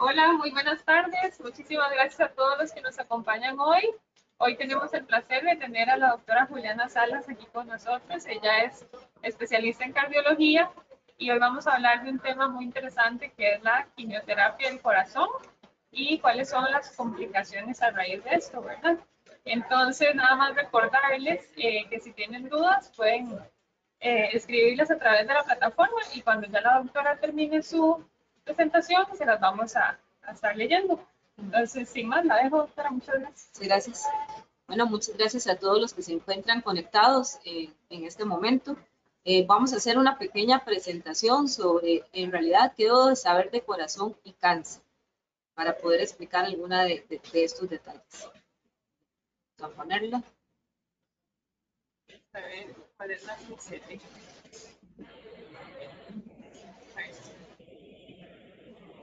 Hola, muy buenas tardes. Muchísimas gracias a todos los que nos acompañan hoy. Hoy tenemos el placer de tener a la doctora Juliana Salas aquí con nosotros. Ella es especialista en cardiología y hoy vamos a hablar de un tema muy interesante que es la quimioterapia del corazón y cuáles son las complicaciones a raíz de esto, ¿verdad? Entonces, nada más recordarles eh, que si tienen dudas pueden eh, escribirlas a través de la plataforma y cuando ya la doctora termine su presentación se las vamos a, estar leyendo. Entonces, sin más, la dejo, doctora. Muchas gracias. Gracias. Bueno, muchas gracias a todos los que se encuentran conectados eh, en este momento. Eh, vamos a hacer una pequeña presentación sobre, en realidad, qué debo de saber de corazón y cáncer, para poder explicar alguna de, estos detalles. Vamos a ponerla. A ver, ¿cuál es la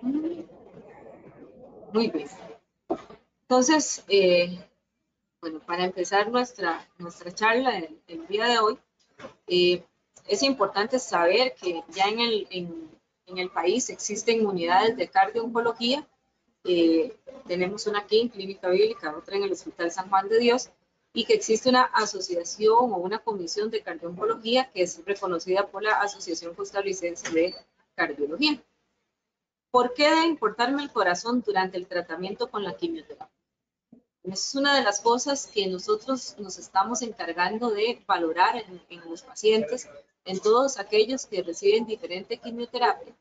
Muy bien. Entonces, eh, bueno, para empezar nuestra, nuestra charla el, día de hoy, eh, es importante saber que ya en el, en, el país existen unidades de cardio-oncología. Eh, tenemos una aquí en Clínica Bíblica, otra en el Hospital San Juan de Dios, y que existe una asociación o una comisión de cardio-oncología que es reconocida por la Asociación Costarricense de Cardiología. ¿Por qué debe importarme el corazón durante el tratamiento con la quimioterapia? Es una de las cosas que nosotros nos estamos encargando de valorar en, los pacientes, en todos aquellos que reciben diferente quimioterapia,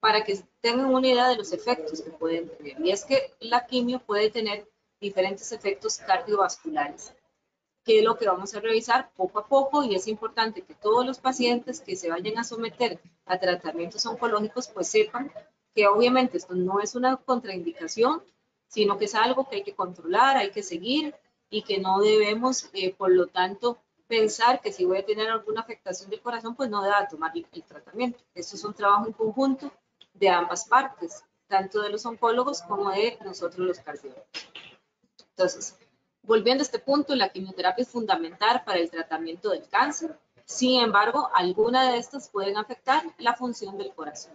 para que tengan una idea de los efectos que pueden tener. Y es que la quimio puede tener diferentes efectos cardiovasculares, que es lo que vamos a revisar poco a poco y es importante que todos los pacientes que se vayan a someter a tratamientos oncológicos pues sepan que obviamente esto no es una contraindicación, sino que es algo que hay que controlar, hay que seguir y que no debemos, eh, por lo tanto, pensar que si voy a tener alguna afectación del corazón, pues no deba tomar el, tratamiento. Esto es un trabajo en conjunto de ambas partes, tanto de los oncólogos como de nosotros los cardiólogos. Entonces, volviendo a este punto, la quimioterapia es fundamental para el tratamiento del cáncer. Sin embargo, algunas de estas pueden afectar la función del corazón.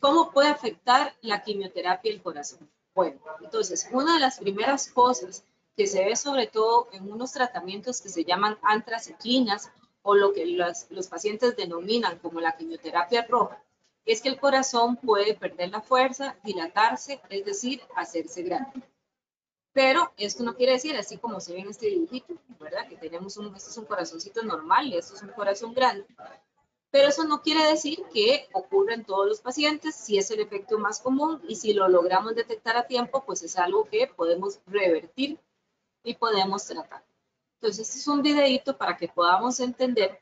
¿Cómo puede afectar la quimioterapia el corazón? Bueno, entonces, una de las primeras cosas que se ve sobre todo en unos tratamientos que se llaman antraciclinas o lo que los, pacientes denominan como la quimioterapia roja, es que el corazón puede perder la fuerza, dilatarse, es decir, hacerse grande. Pero esto no quiere decir, así como se ve en este dibujito, ¿verdad? Que tenemos un, esto es un corazoncito normal y esto es un corazón grande. Pero eso no quiere decir que ocurra en todos los pacientes, si es el efecto más común y si lo logramos detectar a tiempo, pues es algo que podemos revertir y podemos tratar. Entonces, este es un videito para que podamos entender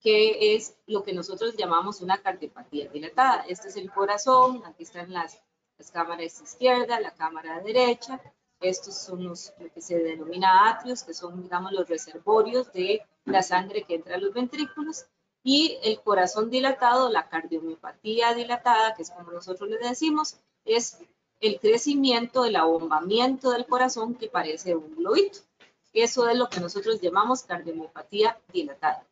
qué es lo que nosotros llamamos una cardiopatía dilatada. Este es el corazón, aquí están las, las cámaras izquierda, la cámara derecha. Estos son los, lo que se denomina atrios, que son, digamos, los reservorios de la sangre que entra a los ventrículos y el corazón dilatado, la cardiomiopatía dilatada, que es como nosotros le decimos, es el crecimiento, el abombamiento del corazón que parece un globito. Eso es lo que nosotros llamamos cardiomiopatía dilatada.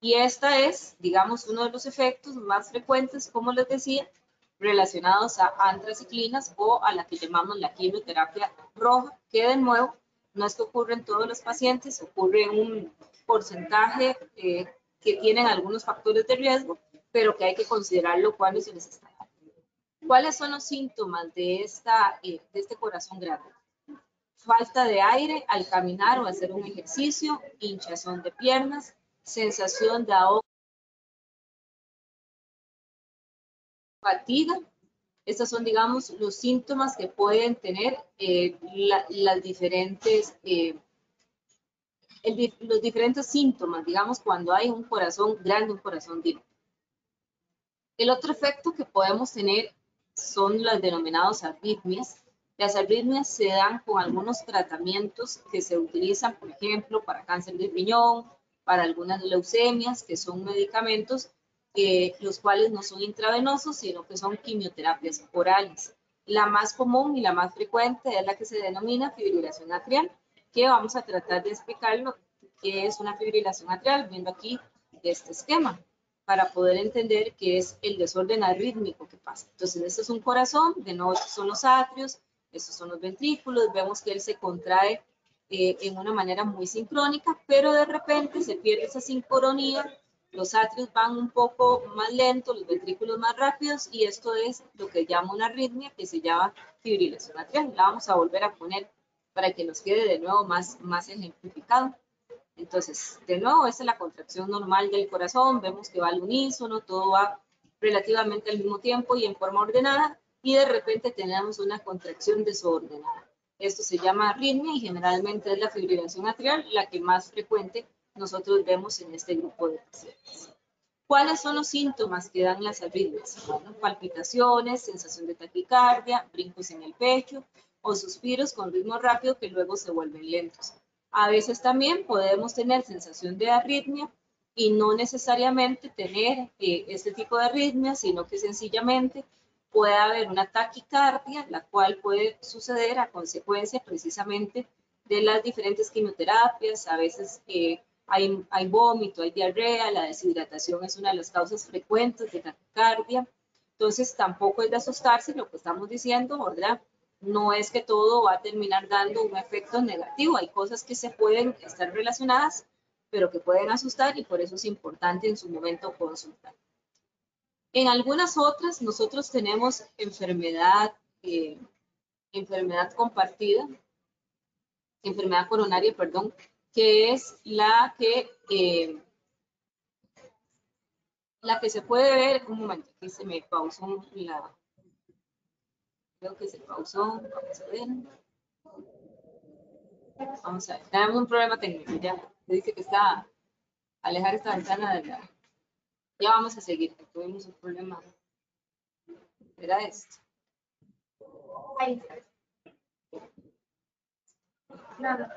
Y esta es, digamos, uno de los efectos más frecuentes, como les decía, relacionados a antraciclinas o a la que llamamos la quimioterapia roja, que de nuevo no es que ocurre en todos los pacientes, ocurre en un porcentaje eh, que tienen algunos factores de riesgo, pero que hay que considerarlo cuando se les está ¿Cuáles son los síntomas de, esta, eh, de este corazón grande? Falta de aire al caminar o hacer un ejercicio, hinchazón de piernas, sensación de ahogo, fatiga. Estos son, digamos, los síntomas que pueden tener eh, las diferentes eh, los diferentes síntomas, digamos, cuando hay un corazón grande, un corazón débil. El otro efecto que podemos tener son los denominados arritmias. Las arritmias se dan con algunos tratamientos que se utilizan, por ejemplo, para cáncer de riñón, para algunas leucemias, que son medicamentos eh, los cuales no son intravenosos, sino que son quimioterapias orales. La más común y la más frecuente es la que se denomina fibrilación atrial, que vamos a tratar de explicarlo qué es una fibrilación atrial, viendo aquí este esquema. para poder entender qué es el desorden arrítmico que pasa. Entonces, esto es un corazón, de nuevo estos son los atrios, estos son los ventrículos, vemos que él se contrae eh, en una manera muy sincrónica, pero de repente se pierde esa sincronía, los atrios van un poco más lentos, los ventrículos más rápidos, y esto es lo que llama una arritmia que se llama fibrilación atrial. La vamos a volver a poner para que nos quede de nuevo más, más ejemplificado. Entonces, de nuevo, esta es la contracción normal del corazón, vemos que va al unísono, todo va relativamente al mismo tiempo y en forma ordenada, y de repente tenemos una contracción desordenada. Esto se llama arritmia y generalmente es la fibrilación atrial la que más frecuente nosotros vemos en este grupo de pacientes. ¿Cuáles son los síntomas que dan las arritmias? palpitaciones, sensación de taquicardia, brincos en el pecho o suspiros con ritmo rápido que luego se vuelven lentos. A veces también podemos tener sensación de arritmia y no necesariamente tener eh, este tipo de arritmia, sino que sencillamente puede haber una taquicardia, la cual puede suceder a consecuencia precisamente de las diferentes quimioterapias. A veces eh, hay, hay vómito, hay diarrea, la deshidratación es una de las causas frecuentes de taquicardia. Entonces tampoco es de asustarse lo que estamos diciendo, ¿verdad? No es que todo va a terminar dando un efecto negativo. Hay cosas que se pueden estar relacionadas, pero que pueden asustar y por eso es importante en su momento consultar. En algunas otras, nosotros tenemos enfermedad, eh, enfermedad compartida, enfermedad coronaria, perdón, que es la que, eh, la que se puede ver, un momento, aquí se me pausó la, Creo que se pausó. Vamos a ver. Vamos a ver. Tenemos un problema técnico ya. Dice que está alejar esta ventana de la... Ya vamos a seguir. Tuvimos un problema. Era esto. Ahí está. No,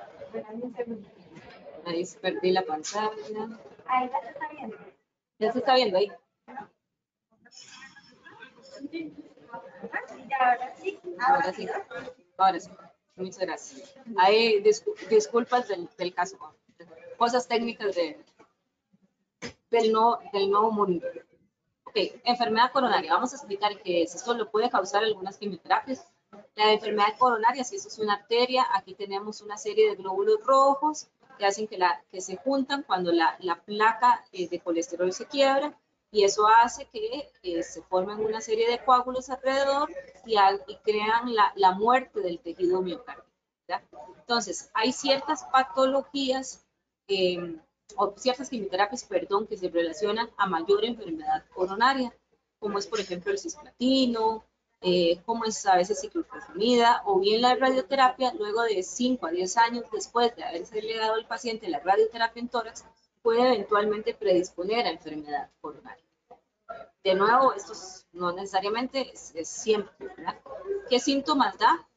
Ahí perdí la pantalla. Ahí ya se está viendo. Ya se está viendo ahí. Ahora sí. Ahora sí. Muchas gracias. Hay disculpas del, caso. Cosas técnicas de, del, no, del nuevo mundo. Ok, enfermedad coronaria. Vamos a explicar qué es. Esto lo puede causar algunas quimioterapias. La enfermedad coronaria, si eso es una arteria, aquí tenemos una serie de glóbulos rojos que hacen que, la, que se juntan cuando la, la placa eh, de colesterol se quiebra y eso hace que eh, se formen una serie de coágulos alrededor y, crean la, muerte del tejido miocárdico. Entonces, hay ciertas patologías em, o ciertas quimioterapias, perdón, que se relacionan a mayor enfermedad coronaria, como es, por ejemplo, el cisplatino, eh, como es a veces ciclopropamida, o bien la radioterapia, luego de 5 a 10 años después de haberse le dado al paciente la radioterapia en tórax, puede eventualmente predisponer a enfermedad coronaria. De nuevo, esto no necesariamente es, siempre, ¿verdad? ¿Qué síntomas da?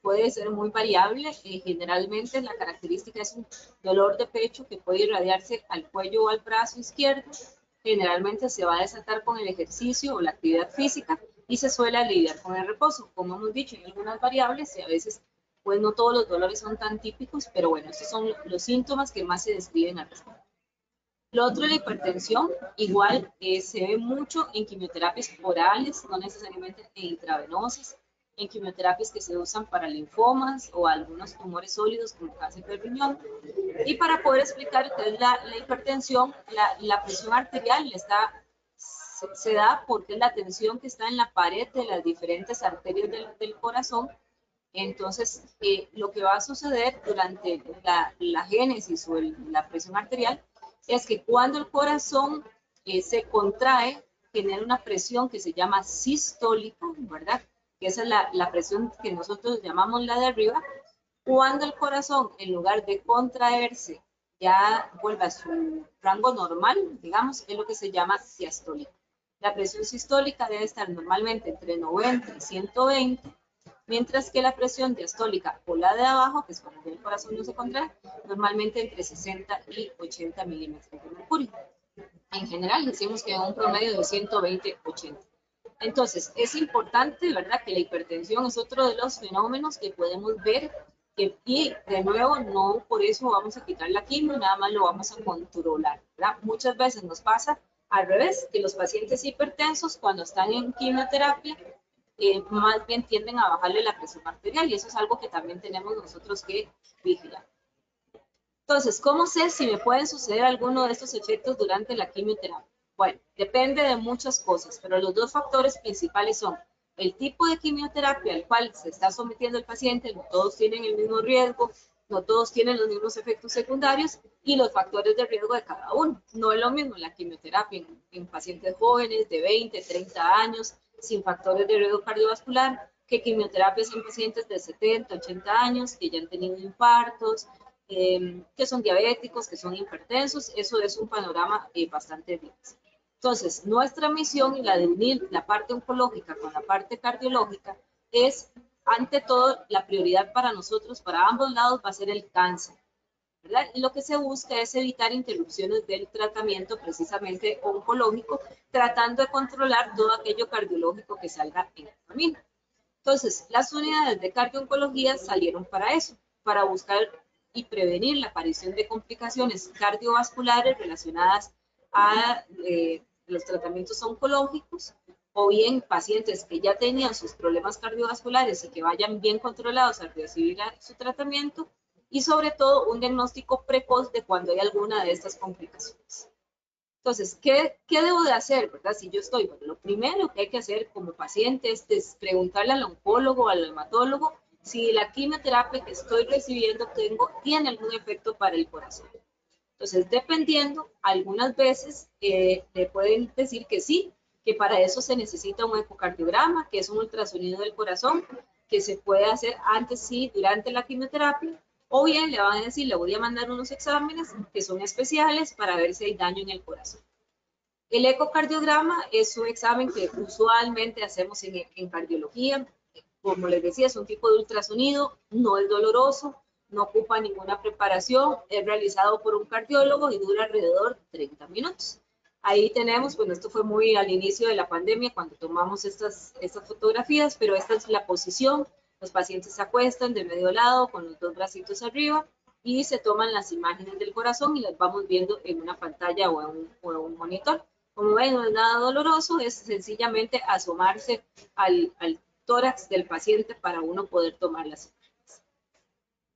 Puede ser muy variable. Eh, generalmente la característica es un dolor de pecho que puede irradiarse al cuello o al brazo izquierdo. Generalmente se va a desatar con el ejercicio o la actividad física y se suele aliviar con el reposo. Como hemos dicho, hay algunas variables y a veces pues no todos los dolores son tan típicos, pero bueno, estos son los síntomas que más se describen al respecto. Lo otro, la hipertensión, igual eh, se ve mucho en quimioterapias orales, no necesariamente en intravenosas, en quimioterapias que se usan para linfomas o algunos tumores sólidos como cáncer de riñón. Y para poder explicar qué es la, hipertensión, la, presión arterial está, se, da porque es la tensión que está en la pared de las diferentes arterias del, corazón. Entonces, eh, lo que va a suceder durante la, génesis o la presión arterial es que cuando el corazón eh, se contrae, genera una presión que se llama sistólica, ¿verdad? Que esa es la, la, presión que nosotros llamamos la de arriba. Cuando el corazón, en lugar de contraerse, ya vuelve a su rango normal, digamos, es lo que se llama diastólica. La presión sistólica debe estar normalmente entre 90 y 120 mientras que la presión diastólica o la de abajo, que es cuando el corazón no se contrae, normalmente entre 60 y 80 milímetros de mercurio. En general decimos que un promedio de 120-80. Entonces, es importante, ¿verdad?, que la hipertensión es otro de los fenómenos que podemos ver que, y de nuevo, no por eso vamos a quitar la quimio, nada más lo vamos a controlar, ¿verdad? Muchas veces nos pasa Al revés, que los pacientes hipertensos cuando están en quimioterapia eh, más bien tienden a bajarle la presión arterial y eso es algo que también tenemos nosotros que vigilar. Entonces, ¿cómo sé si me pueden suceder alguno de estos efectos durante la quimioterapia? Bueno, depende de muchas cosas, pero los dos factores principales son el tipo de quimioterapia al cual se está sometiendo el paciente, no todos tienen el mismo riesgo, no todos tienen los mismos efectos secundarios y los factores de riesgo de cada uno. No es lo mismo la quimioterapia en, en pacientes jóvenes de 20, 30 años, sin factores de riesgo cardiovascular, que quimioterapias en pacientes de 70, 80 años que ya han tenido infartos, em, que son diabéticos, que son hipertensos. Eso es un panorama eh, bastante diverso. Entonces, nuestra misión y la de unir la parte oncológica con la parte cardiológica es, ante todo, la prioridad para nosotros, para ambos lados, va a ser el cáncer. ¿Verdad? Lo que se busca es evitar interrupciones del tratamiento precisamente oncológico, tratando de controlar todo aquello cardiológico que salga en el camino. Entonces, las unidades de cardio-oncología salieron para eso, para buscar y prevenir la aparición de complicaciones cardiovasculares relacionadas a eh, los tratamientos oncológicos o bien pacientes que ya tenían sus problemas cardiovasculares y que vayan bien controlados al recibir su tratamiento y sobre todo un diagnóstico precoz de cuando hay alguna de estas complicaciones. Entonces, ¿qué, ¿qué, debo de hacer, verdad? Si yo estoy, bueno, lo primero que hay que hacer como paciente es, preguntarle al oncólogo, al hematólogo, si la quimioterapia que estoy recibiendo tengo, tiene algún efecto para el corazón. Entonces, dependiendo, algunas veces eh, le pueden decir que sí, que para eso se necesita un ecocardiograma, que es un ultrasonido del corazón, que se puede hacer antes sí, durante la quimioterapia, o bien le van a decir, le voy a mandar unos exámenes que son especiales para ver si hay daño en el corazón. El ecocardiograma es un examen que usualmente hacemos en, cardiología. Como les decía, es un tipo de ultrasonido, no es doloroso, no ocupa ninguna preparación, es realizado por un cardiólogo y dura alrededor de 30 minutos. Ahí tenemos, bueno, esto fue muy al inicio de la pandemia cuando tomamos estas, estas fotografías, pero esta es la posición. Los pacientes se acuestan de medio lado con los dos bracitos arriba y se toman las imágenes del corazón y las vamos viendo en una pantalla o en un, monitor. Como ven, no es nada doloroso, es sencillamente asomarse al, al tórax del paciente para uno poder tomar las imágenes.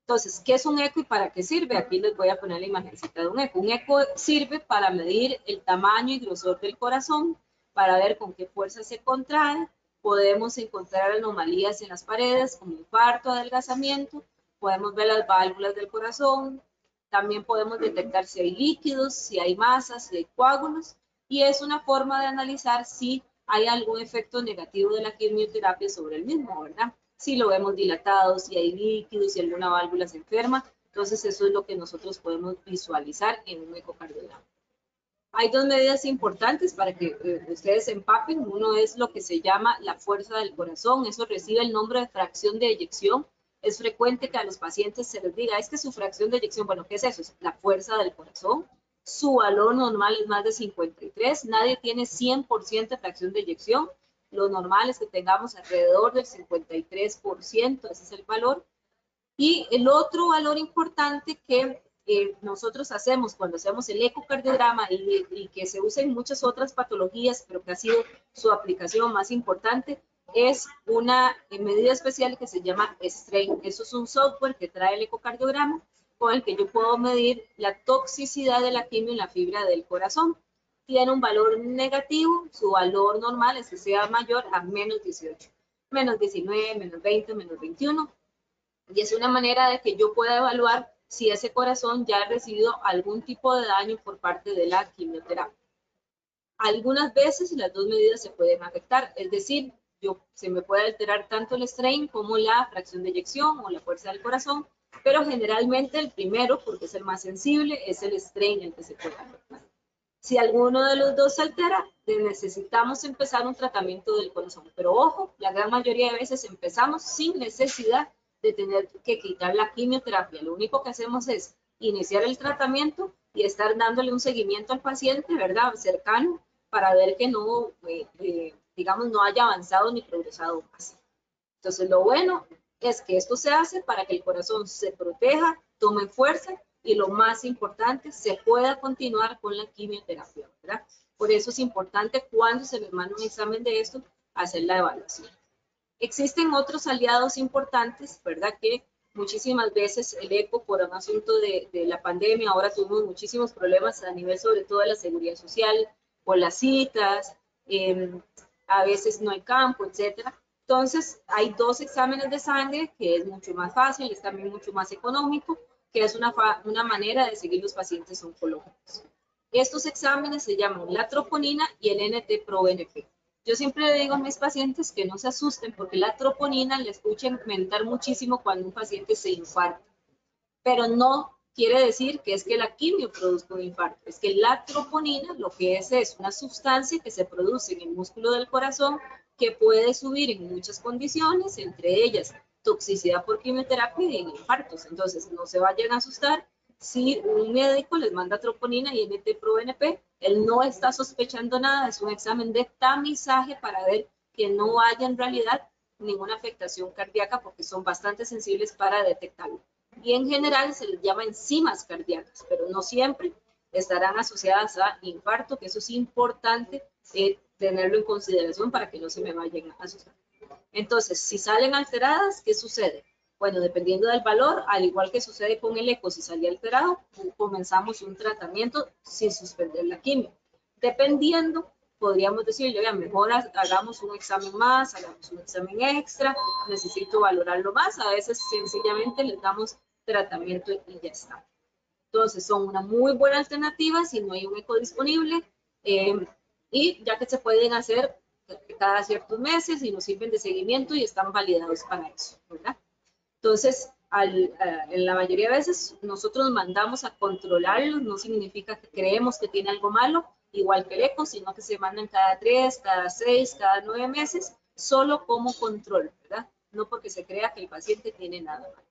Entonces, ¿qué es un eco y para qué sirve? Aquí les voy a poner la imagencita de un eco. Un eco sirve para medir el tamaño y grosor del corazón, para ver con qué fuerza se contrae. Podemos encontrar anomalías en las paredes, como infarto, adelgazamiento. Podemos ver las válvulas del corazón. También podemos detectar si hay líquidos, si hay masas, si hay coágulos. Y es una forma de analizar si hay algún efecto negativo de la quimioterapia sobre el mismo, ¿verdad? si lo vemos dilatado, si hay líquidos, si alguna válvula se enferma. Entonces eso es lo que nosotros podemos visualizar en un ecocardiograma. Hay dos medidas importantes para que eh, ustedes empapen. Uno es lo que se llama la fuerza del corazón. Eso recibe el nombre de fracción de eyección. Es frecuente que a los pacientes se les diga, es que su fracción de eyección, bueno, ¿qué es eso? Es la fuerza del corazón. Su valor normal es más de 53. Nadie tiene 100% de fracción de eyección lo normal es que tengamos alrededor del 53%, ese es el valor. Y el otro valor importante que eh, nosotros hacemos cuando hacemos el ecocardiograma y, y, que se usa en muchas otras patologías, pero que ha sido su aplicación más importante, es una medida especial que se llama STRAIN. Eso es un software que trae el ecocardiograma con el que yo puedo medir la toxicidad de la quimio en la fibra del corazón tiene un valor negativo, su valor normal es que sea mayor a menos 18, menos 19, menos 20, menos 21. Y es una manera de que yo pueda evaluar si ese corazón ya ha recibido algún tipo de daño por parte de la quimioterapia. Algunas veces las dos medidas se pueden afectar, es decir, se me puede alterar tanto el strain como la fracción de eyección o la fuerza del corazón, pero generalmente el primero, porque es el más sensible, es el strain el que se puede afectar. Si alguno de los dos se altera, necesitamos empezar un tratamiento del corazón. Pero ojo, la gran mayoría de veces empezamos sin necesidad de tener que quitar la quimioterapia. Lo único que hacemos es iniciar el tratamiento y estar dándole un seguimiento al paciente, ¿verdad? Cercano, para ver que no, eh, eh, digamos, no haya avanzado ni progresado más. Entonces, lo bueno es que esto se hace para que el corazón se proteja, tome fuerza y lo más importante, se pueda continuar con la quimioterapia, ¿verdad? Por eso es importante cuando se le manda un examen de esto, hacer la evaluación. Existen otros aliados importantes, ¿verdad? Que muchísimas veces el ECO, por un asunto de, la pandemia, ahora tuvimos muchísimos problemas a nivel sobre todo de la seguridad social, por las citas, em, a veces no hay campo, etcétera. Entonces, hay dos exámenes de sangre que es mucho más fácil, es también mucho más económico, que es una, una manera de seguir los pacientes oncológicos. Estos exámenes se llaman la troponina y el NT-proBNP. Yo siempre le digo a mis pacientes que no se asusten porque la troponina le escuchen comentar muchísimo cuando un paciente se infarta, pero no quiere decir que es que la quimio produzca un infarto, es que la troponina lo que es es una sustancia que se produce en el músculo del corazón que puede subir en muchas condiciones, entre ellas toxicidad por quimioterapia y en infartos. Entonces, no se vayan a asustar si un médico les manda troponina y NT-proBNP, él no está sospechando nada, es un examen de tamizaje para ver que no haya en realidad ninguna afectación cardíaca porque son bastante sensibles para detectarlo. Y en general se les llama enzimas cardíacas, pero no siempre estarán asociadas a infarto, que eso es importante eh, tenerlo en consideración para que no se me vayan a asustar. Entonces, si salen alteradas, ¿qué sucede? Bueno, dependiendo del valor, al igual que sucede con el eco, si salía alterado, comenzamos un tratamiento sin suspender la quimio. Dependiendo, podríamos decirle, oiga, mejor hagamos un examen más, hagamos un examen extra, necesito valorarlo más. A veces sencillamente les damos tratamiento y ya está. Entonces, son una muy buena alternativa si no hay un eco disponible. Eh, y ya que se pueden hacer cada ciertos meses y nos sirven de seguimiento y están validados para eso, ¿verdad? Entonces, eh, en la mayoría de veces nosotros mandamos a controlarlos, no significa que creemos que tiene algo malo, igual que el eco, sino que se mandan cada tres, cada seis, cada nueve meses, solo como control, ¿verdad? No porque se crea que el paciente tiene nada malo.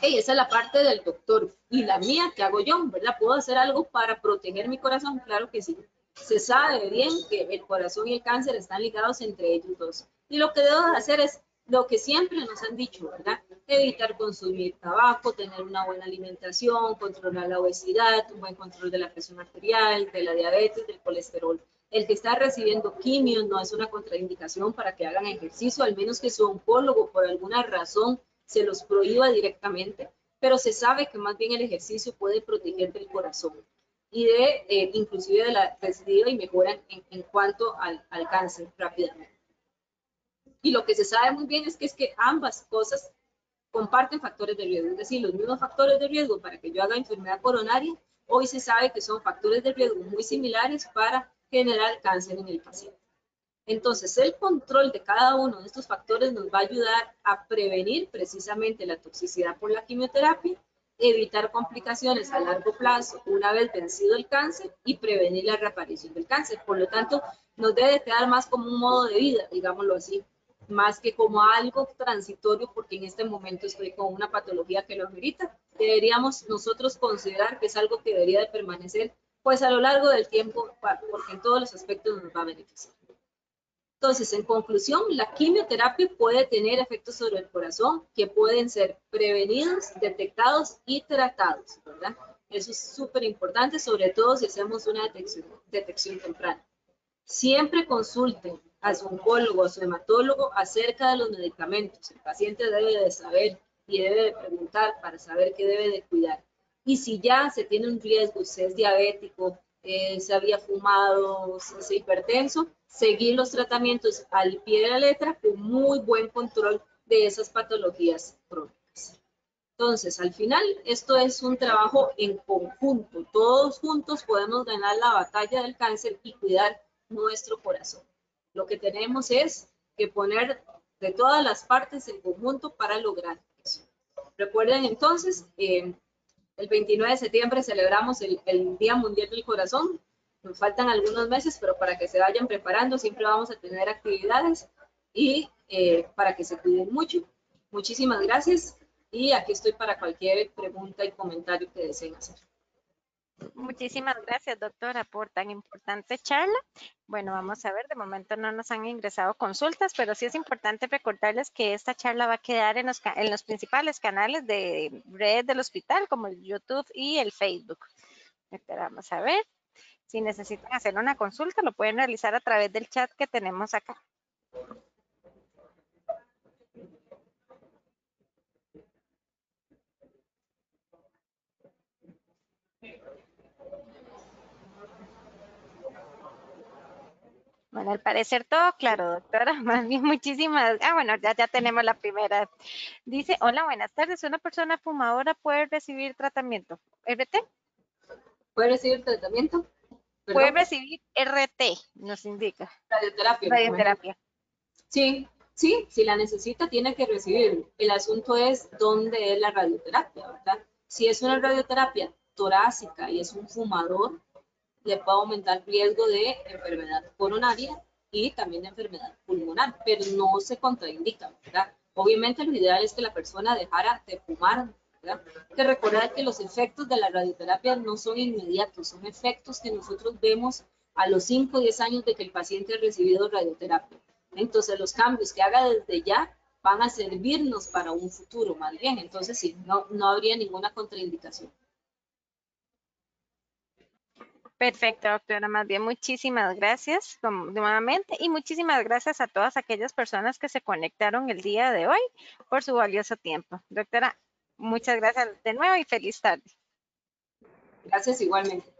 Hey, esa es la parte del doctor. Y la mía, ¿qué hago yo? ¿Verdad? ¿Puedo hacer algo para proteger mi corazón? Claro que sí. Se sabe bien que el corazón y el cáncer están ligados entre ellos dos. Y lo que debo hacer es lo que siempre nos han dicho, ¿verdad? Evitar consumir tabaco, tener una buena alimentación, controlar la obesidad, un buen control de la presión arterial, de la diabetes, del colesterol. El que está recibiendo quimio no es una contraindicación para que hagan ejercicio, al menos que su oncólogo por alguna razón se los prohíba directamente, pero se sabe que más bien el ejercicio puede proteger del corazón y de eh, inclusive de la recidiva y mejora en, cuanto al, al cáncer rápidamente. Y lo que se sabe muy bien es que es que ambas cosas comparten factores de riesgo, es decir, los mismos factores de riesgo para que yo haga enfermedad coronaria, hoy se sabe que son factores de riesgo muy similares para generar cáncer en el paciente. Entonces, el control de cada uno de estos factores nos va a ayudar a prevenir precisamente la toxicidad por la quimioterapia, evitar complicaciones a largo plazo una vez vencido el cáncer y prevenir la reaparición del cáncer. Por lo tanto, nos debe quedar más como un modo de vida, digámoslo así, más que como algo transitorio porque en este momento estoy con una patología que lo amerita. Deberíamos nosotros considerar que es algo que debería de permanecer pues a lo largo del tiempo porque en todos los aspectos nos va a beneficiar. Entonces, en conclusión, la quimioterapia puede tener efectos sobre el corazón que pueden ser prevenidos, detectados y tratados, ¿verdad? Eso es súper importante, sobre todo si hacemos una detección, detección temprana. Siempre consulten a su oncólogo, a su hematólogo acerca de los medicamentos. El paciente debe de saber y debe de preguntar para saber qué debe de cuidar. Y si ya se tiene un riesgo, si es diabético, eh, se había fumado, si es hipertenso, seguir los tratamientos al pie de la letra con muy buen control de esas patologías crónicas. Entonces, al final, esto es un trabajo en conjunto. Todos juntos podemos ganar la batalla del cáncer y cuidar nuestro corazón. Lo que tenemos es que poner de todas las partes en conjunto para lograr eso. Recuerden entonces, eh, el 29 de septiembre celebramos el, Día Mundial del Corazón. Nos faltan algunos meses, pero para que se vayan preparando, siempre vamos a tener actividades y eh, para que se cuiden mucho. Muchísimas gracias y aquí estoy para cualquier pregunta y comentario que deseen hacer. Muchísimas gracias, doctora, por tan importante charla. Bueno, vamos a ver, de momento no nos han ingresado consultas, pero sí es importante recordarles que esta charla va a quedar en los, en los principales canales de red del hospital, como el YouTube y el Facebook. vamos a ver. Si necesitan hacer una consulta, lo pueden realizar a través del chat que tenemos acá. Bueno, al parecer todo claro, doctora. Más bien, muchísimas. Ah, bueno, ya, ya tenemos la primera. Dice, hola, buenas tardes. ¿Una persona fumadora puede recibir tratamiento? ¿RT? ¿Puede recibir tratamiento? Puede recibir RT, nos indica. Radioterapia. Radioterapia. Sí, sí, si la necesita tiene que recibir. El asunto es dónde es la radioterapia, ¿verdad? Si es una radioterapia torácica y es un fumador, le puede aumentar el riesgo de enfermedad coronaria y también de enfermedad pulmonar, pero no se contraindica, ¿verdad? Obviamente lo ideal es que la persona dejara de fumar, ¿verdad? Que recordar que los efectos de la radioterapia no son inmediatos, son efectos que nosotros vemos a los 5 o 10 años de que el paciente ha recibido radioterapia. Entonces los cambios que haga desde ya van a servirnos para un futuro más bien, entonces sí, no, no habría ninguna contraindicación. Perfecto, doctora. Más bien, muchísimas gracias nuevamente y muchísimas gracias a todas aquellas personas que se conectaron el día de hoy por su valioso tiempo. Doctora, muchas gracias de nuevo y feliz tarde. Gracias igualmente.